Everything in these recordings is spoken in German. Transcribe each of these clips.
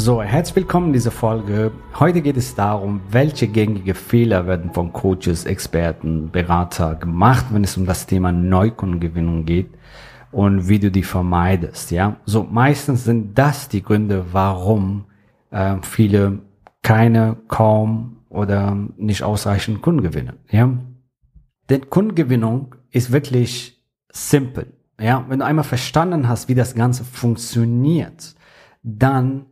So, herzlich willkommen in dieser Folge. Heute geht es darum, welche gängige Fehler werden von Coaches, Experten, Berater gemacht, wenn es um das Thema Neukundengewinnung geht und wie du die vermeidest. Ja, so meistens sind das die Gründe, warum äh, viele keine, kaum oder nicht ausreichend Kunden gewinnen. Ja, denn Kundengewinnung ist wirklich simpel. Ja, wenn du einmal verstanden hast, wie das Ganze funktioniert, dann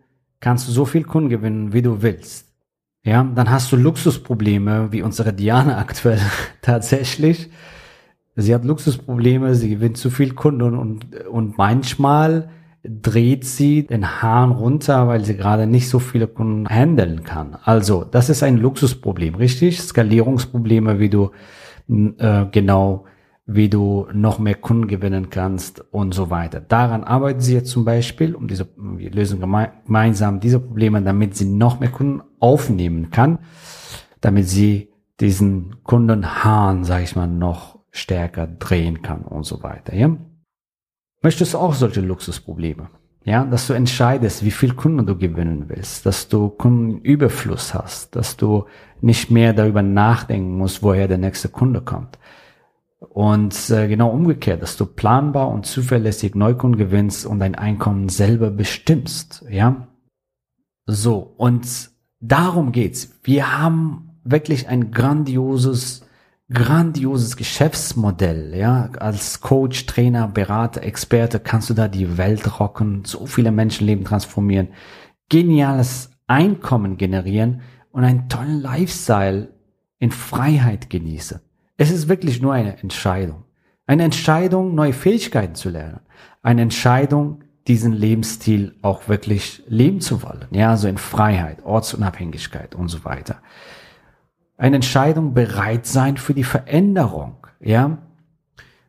kannst du so viel Kunden gewinnen, wie du willst. Ja, dann hast du Luxusprobleme, wie unsere Diana aktuell tatsächlich. Sie hat Luxusprobleme, sie gewinnt zu viel Kunden und, und manchmal dreht sie den Hahn runter, weil sie gerade nicht so viele Kunden handeln kann. Also, das ist ein Luxusproblem, richtig? Skalierungsprobleme, wie du äh, genau wie du noch mehr Kunden gewinnen kannst und so weiter. Daran arbeiten sie jetzt zum Beispiel, um diese, wir lösen gemeinsam diese Probleme, damit sie noch mehr Kunden aufnehmen kann, damit sie diesen Kundenhahn, sage ich mal, noch stärker drehen kann und so weiter. Ja? Möchtest du auch solche Luxusprobleme? Ja, dass du entscheidest, wie viel Kunden du gewinnen willst, dass du Kundenüberfluss hast, dass du nicht mehr darüber nachdenken musst, woher der nächste Kunde kommt. Und äh, genau umgekehrt, dass du planbar und zuverlässig Neukunden gewinnst und dein Einkommen selber bestimmst, ja. So, und darum geht's. Wir haben wirklich ein grandioses, grandioses Geschäftsmodell, ja. Als Coach, Trainer, Berater, Experte kannst du da die Welt rocken, so viele Menschenleben transformieren, geniales Einkommen generieren und einen tollen Lifestyle in Freiheit genießen. Es ist wirklich nur eine Entscheidung. Eine Entscheidung, neue Fähigkeiten zu lernen. Eine Entscheidung, diesen Lebensstil auch wirklich leben zu wollen. Ja, also in Freiheit, Ortsunabhängigkeit und so weiter. Eine Entscheidung, bereit sein für die Veränderung. Ja,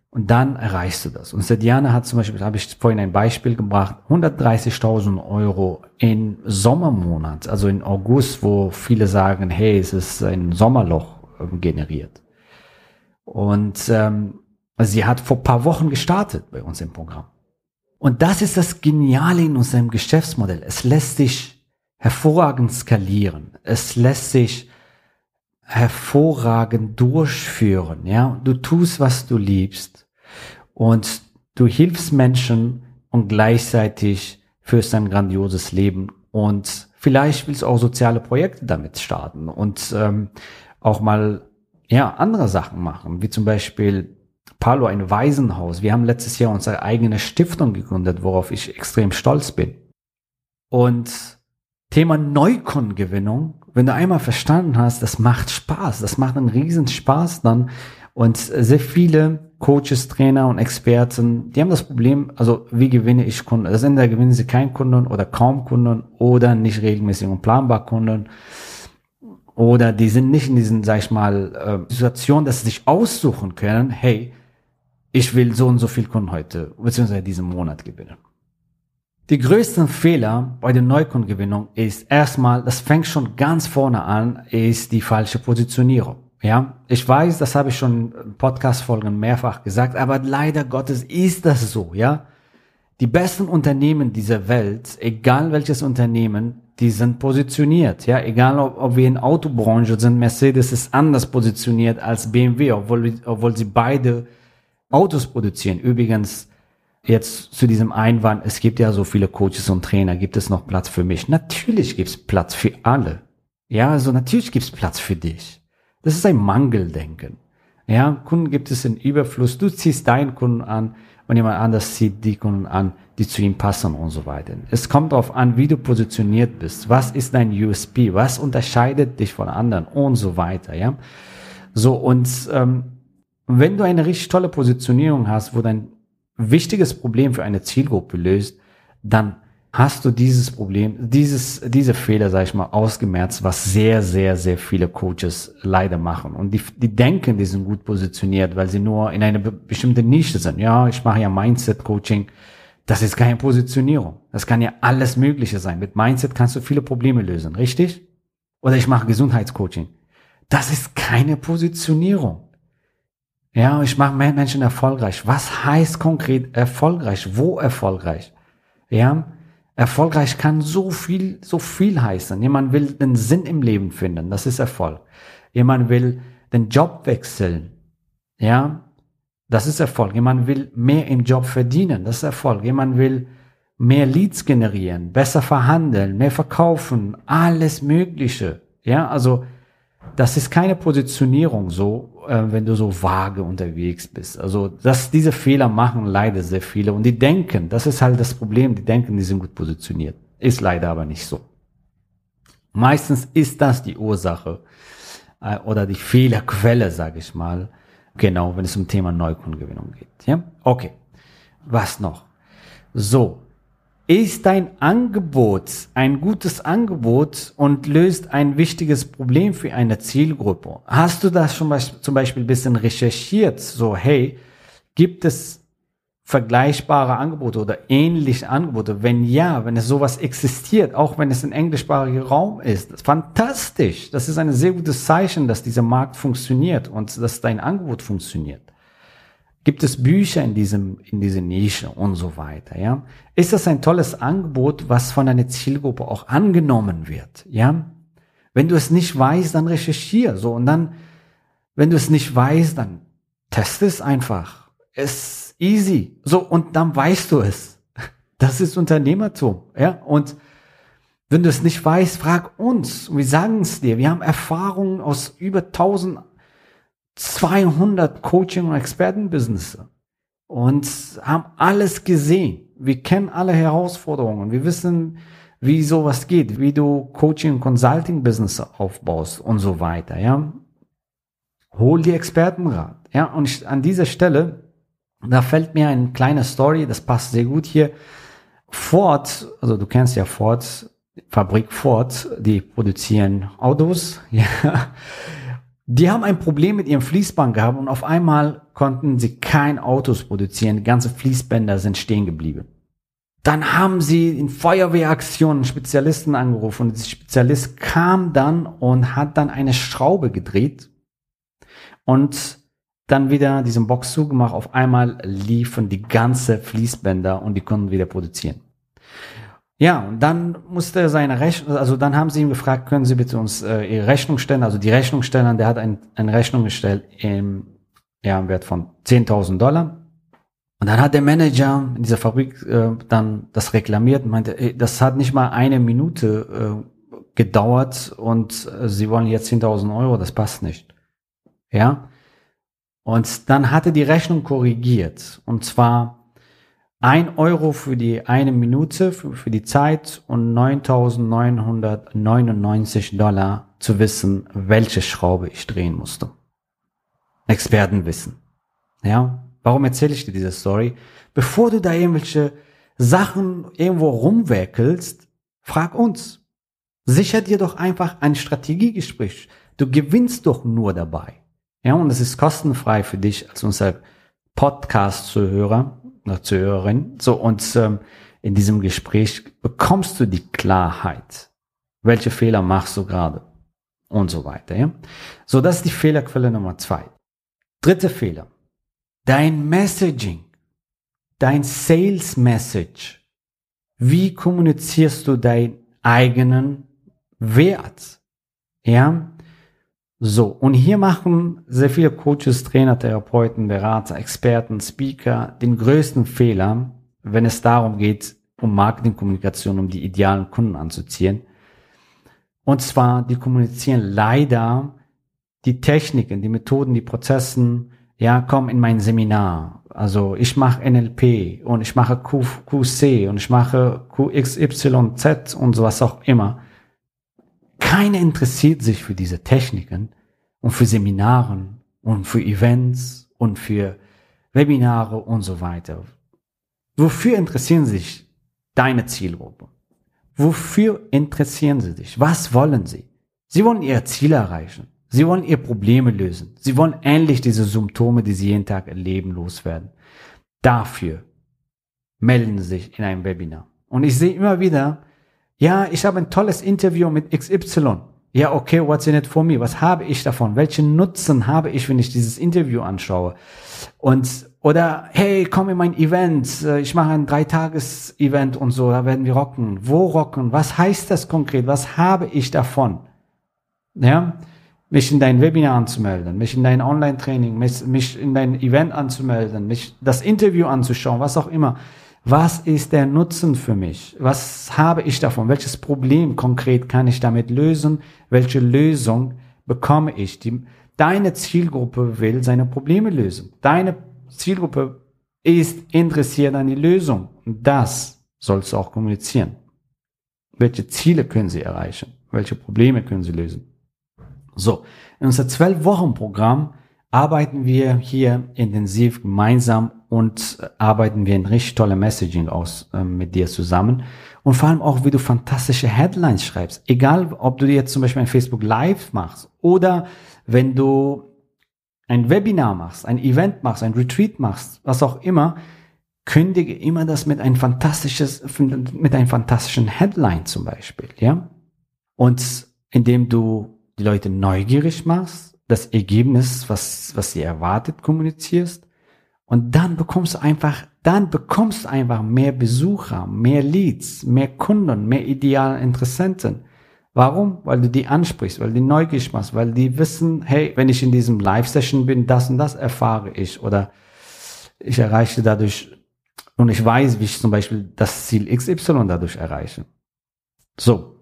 und dann erreichst du das. Und Sediana hat zum Beispiel, habe ich vorhin ein Beispiel gebracht, 130.000 Euro in Sommermonat, also in August, wo viele sagen, hey, es ist ein Sommerloch ähm, generiert. Und ähm, sie hat vor paar Wochen gestartet bei uns im Programm. Und das ist das Geniale in unserem Geschäftsmodell. Es lässt sich hervorragend skalieren. Es lässt sich hervorragend durchführen. Ja, du tust, was du liebst und du hilfst Menschen und gleichzeitig führst ein grandioses Leben und vielleicht willst du auch soziale Projekte damit starten und ähm, auch mal ja, andere Sachen machen, wie zum Beispiel Palo, ein Waisenhaus. Wir haben letztes Jahr unsere eigene Stiftung gegründet, worauf ich extrem stolz bin. Und Thema Neukundengewinnung, wenn du einmal verstanden hast, das macht Spaß, das macht einen riesen Spaß dann. Und sehr viele Coaches, Trainer und Experten, die haben das Problem, also wie gewinne ich Kunden? Das entweder gewinnen sie keinen Kunden oder kaum Kunden oder nicht regelmäßig und planbar Kunden. Oder die sind nicht in diesen, sag ich mal, äh, Situation, dass sie sich aussuchen können, hey, ich will so und so viel Kunden heute, beziehungsweise diesen Monat gewinnen. Die größten Fehler bei der Neukundengewinnung ist erstmal, das fängt schon ganz vorne an, ist die falsche Positionierung. Ja, ich weiß, das habe ich schon in Podcast-Folgen mehrfach gesagt, aber leider Gottes ist das so, ja. Die besten Unternehmen dieser Welt, egal welches Unternehmen, die sind positioniert. Ja, egal ob, ob wir in Autobranche sind, Mercedes ist anders positioniert als BMW, obwohl, obwohl sie beide Autos produzieren. Übrigens, jetzt zu diesem Einwand, es gibt ja so viele Coaches und Trainer, gibt es noch Platz für mich? Natürlich gibt es Platz für alle. Ja, also natürlich gibt es Platz für dich. Das ist ein Mangeldenken. Ja, Kunden gibt es in Überfluss. Du ziehst deinen Kunden an und jemand anders zieht die Kunden an, die zu ihm passen und so weiter. Es kommt darauf an, wie du positioniert bist. Was ist dein USP? Was unterscheidet dich von anderen und so weiter, ja? So, und ähm, wenn du eine richtig tolle Positionierung hast, wo dein wichtiges Problem für eine Zielgruppe löst, dann hast du dieses Problem, dieses, diese Fehler, sag ich mal, ausgemerzt, was sehr, sehr, sehr viele Coaches leider machen. Und die, die denken, die sind gut positioniert, weil sie nur in eine bestimmte Nische sind. Ja, ich mache ja Mindset-Coaching. Das ist keine Positionierung. Das kann ja alles Mögliche sein. Mit Mindset kannst du viele Probleme lösen, richtig? Oder ich mache Gesundheitscoaching. Das ist keine Positionierung. Ja, ich mache Menschen erfolgreich. Was heißt konkret erfolgreich? Wo erfolgreich? Ja, Erfolgreich kann so viel, so viel heißen. Jemand will den Sinn im Leben finden, das ist Erfolg. Jemand will den Job wechseln, ja, das ist Erfolg. Jemand will mehr im Job verdienen, das ist Erfolg. Jemand will mehr Leads generieren, besser verhandeln, mehr verkaufen, alles Mögliche. Ja, also das ist keine Positionierung so, wenn du so vage unterwegs bist. Also dass diese Fehler machen leider sehr viele und die denken, das ist halt das Problem, die denken, die sind gut positioniert. Ist leider aber nicht so. Meistens ist das die Ursache äh, oder die Fehlerquelle, sage ich mal, genau, wenn es um Thema Neukundengewinnung geht. Ja, okay. Was noch? So, ist dein Angebot ein gutes Angebot und löst ein wichtiges Problem für eine Zielgruppe? Hast du das schon zum Beispiel ein bisschen recherchiert? So, hey, gibt es vergleichbare Angebote oder ähnliche Angebote? Wenn ja, wenn es sowas existiert, auch wenn es ein englischsprachiger Raum ist, fantastisch. Das ist ein sehr gutes Zeichen, dass dieser Markt funktioniert und dass dein Angebot funktioniert. Gibt es Bücher in diesem, in dieser Nische und so weiter, ja? Ist das ein tolles Angebot, was von einer Zielgruppe auch angenommen wird, ja? Wenn du es nicht weißt, dann recherchier, so, und dann, wenn du es nicht weißt, dann teste es einfach. Es ist easy, so, und dann weißt du es. Das ist Unternehmertum, ja? Und wenn du es nicht weißt, frag uns. Wir sagen es dir. Wir haben Erfahrungen aus über 1000 200 Coaching- und Expertenbusiness und haben alles gesehen. Wir kennen alle Herausforderungen. Wir wissen, wie sowas geht, wie du Coaching- Consulting-Business aufbaust und so weiter, ja. Hol die Expertenrat, ja. Und an dieser Stelle, da fällt mir eine kleine Story, das passt sehr gut hier. Ford, also du kennst ja Ford, Fabrik Ford, die produzieren Autos, ja. Die haben ein Problem mit ihrem Fließband gehabt und auf einmal konnten sie kein Autos produzieren. Die ganze Fließbänder sind stehen geblieben. Dann haben sie in Feuerwehraktionen Spezialisten angerufen und der Spezialist kam dann und hat dann eine Schraube gedreht und dann wieder diesen Box zugemacht. Auf einmal liefen die ganze Fließbänder und die konnten wieder produzieren. Ja, und dann musste er seine Rechnung, also dann haben sie ihn gefragt, können Sie bitte uns äh, Ihre Rechnung stellen? Also die Rechnung stellen, der hat ein, eine Rechnung gestellt im, ja, im Wert von 10.000 Dollar. Und dann hat der Manager in dieser Fabrik äh, dann das reklamiert und meinte, ey, das hat nicht mal eine Minute äh, gedauert und äh, Sie wollen jetzt 10.000 Euro, das passt nicht. Ja. Und dann hat er die Rechnung korrigiert. Und zwar ein Euro für die eine Minute, für, für die Zeit und 9.999 Dollar zu wissen, welche Schraube ich drehen musste. Expertenwissen. Ja, warum erzähle ich dir diese Story? Bevor du da irgendwelche Sachen irgendwo rumwerkelst, frag uns. Sicher dir doch einfach ein Strategiegespräch. Du gewinnst doch nur dabei. Ja, und es ist kostenfrei für dich als unser Podcast-Zuhörer oder Zuhörerin. So, und ähm, in diesem Gespräch bekommst du die Klarheit. Welche Fehler machst du gerade? Und so weiter. Ja? So, das ist die Fehlerquelle Nummer zwei. Dritte Fehler. Dein Messaging, dein Sales Message. Wie kommunizierst du deinen eigenen Wert? Ja, so, und hier machen sehr viele Coaches, Trainer, Therapeuten, Berater, Experten, Speaker den größten Fehler, wenn es darum geht, um Marketingkommunikation, um die idealen Kunden anzuziehen. Und zwar, die kommunizieren leider die Techniken, die Methoden, die Prozessen, ja, komm in mein Seminar, Also ich mache NLP und ich mache QC und ich mache QXYZ und sowas auch immer. Keiner interessiert sich für diese Techniken und für Seminaren und für Events und für Webinare und so weiter. Wofür interessieren sich deine Zielgruppe? Wofür interessieren sie sich? Was wollen sie? Sie wollen ihr Ziel erreichen. Sie wollen ihr Probleme lösen. Sie wollen endlich diese Symptome, die sie jeden Tag erleben, loswerden. Dafür melden sie sich in einem Webinar. Und ich sehe immer wieder, ja, ich habe ein tolles Interview mit XY. Ja, okay, what's in it for me? Was habe ich davon? Welchen Nutzen habe ich, wenn ich dieses Interview anschaue? Und, oder, hey, komm in mein Event. Ich mache ein Dreitages-Event und so, da werden wir rocken. Wo rocken? Was heißt das konkret? Was habe ich davon? Ja, mich in dein Webinar anzumelden, mich in dein Online-Training, mich, mich in dein Event anzumelden, mich das Interview anzuschauen, was auch immer. Was ist der Nutzen für mich? Was habe ich davon? Welches Problem konkret kann ich damit lösen? Welche Lösung bekomme ich? Die, deine Zielgruppe will seine Probleme lösen. Deine Zielgruppe ist interessiert an die Lösung. Das sollst du auch kommunizieren. Welche Ziele können sie erreichen? Welche Probleme können sie lösen? So, in unser zwölf Wochen Programm arbeiten wir hier intensiv gemeinsam und arbeiten wir ein richtig tolle Messaging aus äh, mit dir zusammen und vor allem auch, wie du fantastische Headlines schreibst. Egal, ob du jetzt zum Beispiel ein Facebook Live machst oder wenn du ein Webinar machst, ein Event machst, ein Retreat machst, was auch immer, kündige immer das mit ein fantastisches, mit einem fantastischen Headline zum Beispiel, ja? Und indem du die Leute neugierig machst, das Ergebnis, was, was sie erwartet, kommunizierst. Und dann bekommst du einfach, dann bekommst du einfach mehr Besucher, mehr Leads, mehr Kunden, mehr ideale Interessenten. Warum? Weil du die ansprichst, weil du die neugierig machst, weil die wissen, hey, wenn ich in diesem Live-Session bin, das und das erfahre ich oder ich erreiche dadurch und ich weiß, wie ich zum Beispiel das Ziel XY dadurch erreiche. So,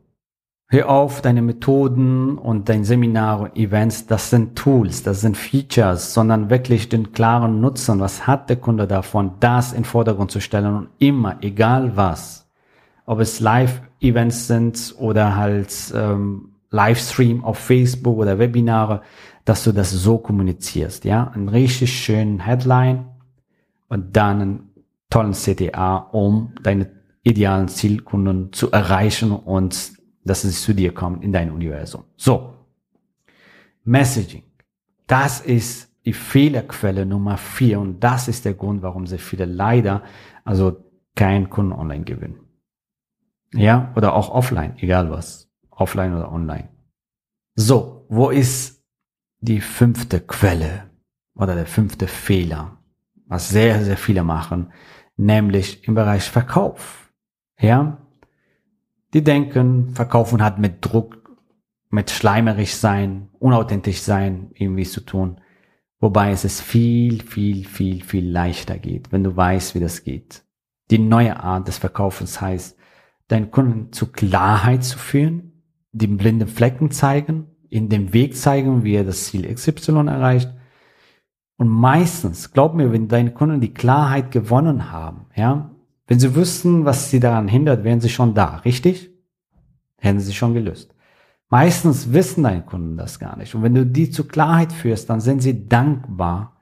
Hör auf, deine Methoden und dein Seminar und Events, das sind Tools, das sind Features, sondern wirklich den klaren Nutzen. Was hat der Kunde davon, das in Vordergrund zu stellen und immer, egal was, ob es Live-Events sind oder halt ähm, Livestream auf Facebook oder Webinare, dass du das so kommunizierst, ja, einen richtig schönen Headline und dann einen tollen CTA, um deine idealen Zielkunden zu erreichen und dass sie zu dir kommen in dein Universum. So. Messaging. Das ist die Fehlerquelle Nummer vier und das ist der Grund, warum sehr viele leider also keinen Kunden online gewinnen. Ja, oder auch offline, egal was. Offline oder online. So, wo ist die fünfte Quelle oder der fünfte Fehler, was sehr, sehr viele machen, nämlich im Bereich Verkauf. Ja, die denken, Verkaufen hat mit Druck, mit schleimerisch sein, unauthentisch sein irgendwie zu tun. Wobei es es viel, viel, viel, viel leichter geht, wenn du weißt, wie das geht. Die neue Art des Verkaufens heißt, deinen Kunden zu Klarheit zu führen, den blinden Flecken zeigen, in dem Weg zeigen, wie er das Ziel XY erreicht. Und meistens, glaub mir, wenn deine Kunden die Klarheit gewonnen haben, ja, wenn sie wüssten, was sie daran hindert, wären sie schon da, richtig? Hätten sie schon gelöst. Meistens wissen deine Kunden das gar nicht. Und wenn du die zur Klarheit führst, dann sind sie dankbar,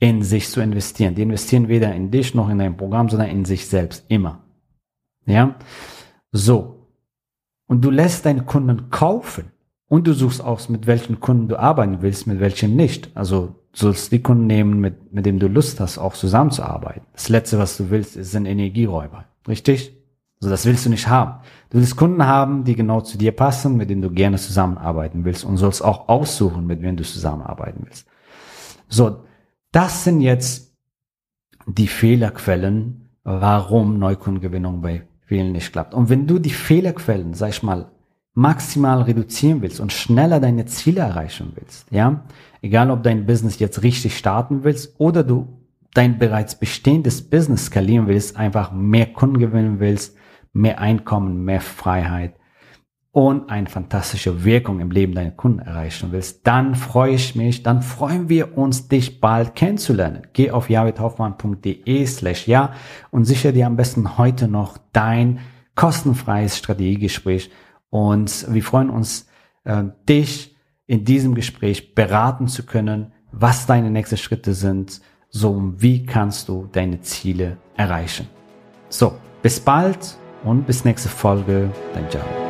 in sich zu investieren. Die investieren weder in dich noch in dein Programm, sondern in sich selbst. Immer. Ja? So. Und du lässt deine Kunden kaufen. Und du suchst aus, mit welchen Kunden du arbeiten willst, mit welchen nicht. Also sollst die Kunden nehmen, mit, mit dem du Lust hast, auch zusammenzuarbeiten. Das Letzte, was du willst, sind Energieräuber. Richtig? Also das willst du nicht haben. Du willst Kunden haben, die genau zu dir passen, mit denen du gerne zusammenarbeiten willst und sollst auch aussuchen, mit wem du zusammenarbeiten willst. So, das sind jetzt die Fehlerquellen, warum Neukundengewinnung bei vielen nicht klappt. Und wenn du die Fehlerquellen, sag ich mal, maximal reduzieren willst und schneller deine Ziele erreichen willst, ja, egal ob dein Business jetzt richtig starten willst oder du dein bereits bestehendes Business skalieren willst, einfach mehr Kunden gewinnen willst, mehr Einkommen, mehr Freiheit, und eine fantastische Wirkung im Leben deiner Kunden erreichen willst, dann freue ich mich, dann freuen wir uns, dich bald kennenzulernen. Geh auf javidhoffmann.de slash ja und sichere dir am besten heute noch dein kostenfreies Strategiegespräch und wir freuen uns, äh, dich in diesem Gespräch beraten zu können, was deine nächsten Schritte sind, so wie kannst du deine Ziele erreichen. So, bis bald und bis nächste Folge, dein Java.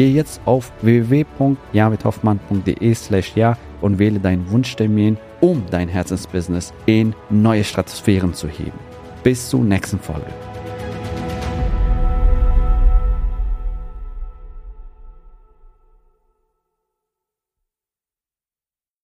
Geh jetzt auf www.javidhoffmann.de slash ja und wähle deinen Wunschtermin, um dein Herzensbusiness in neue Stratosphären zu heben. Bis zur nächsten Folge.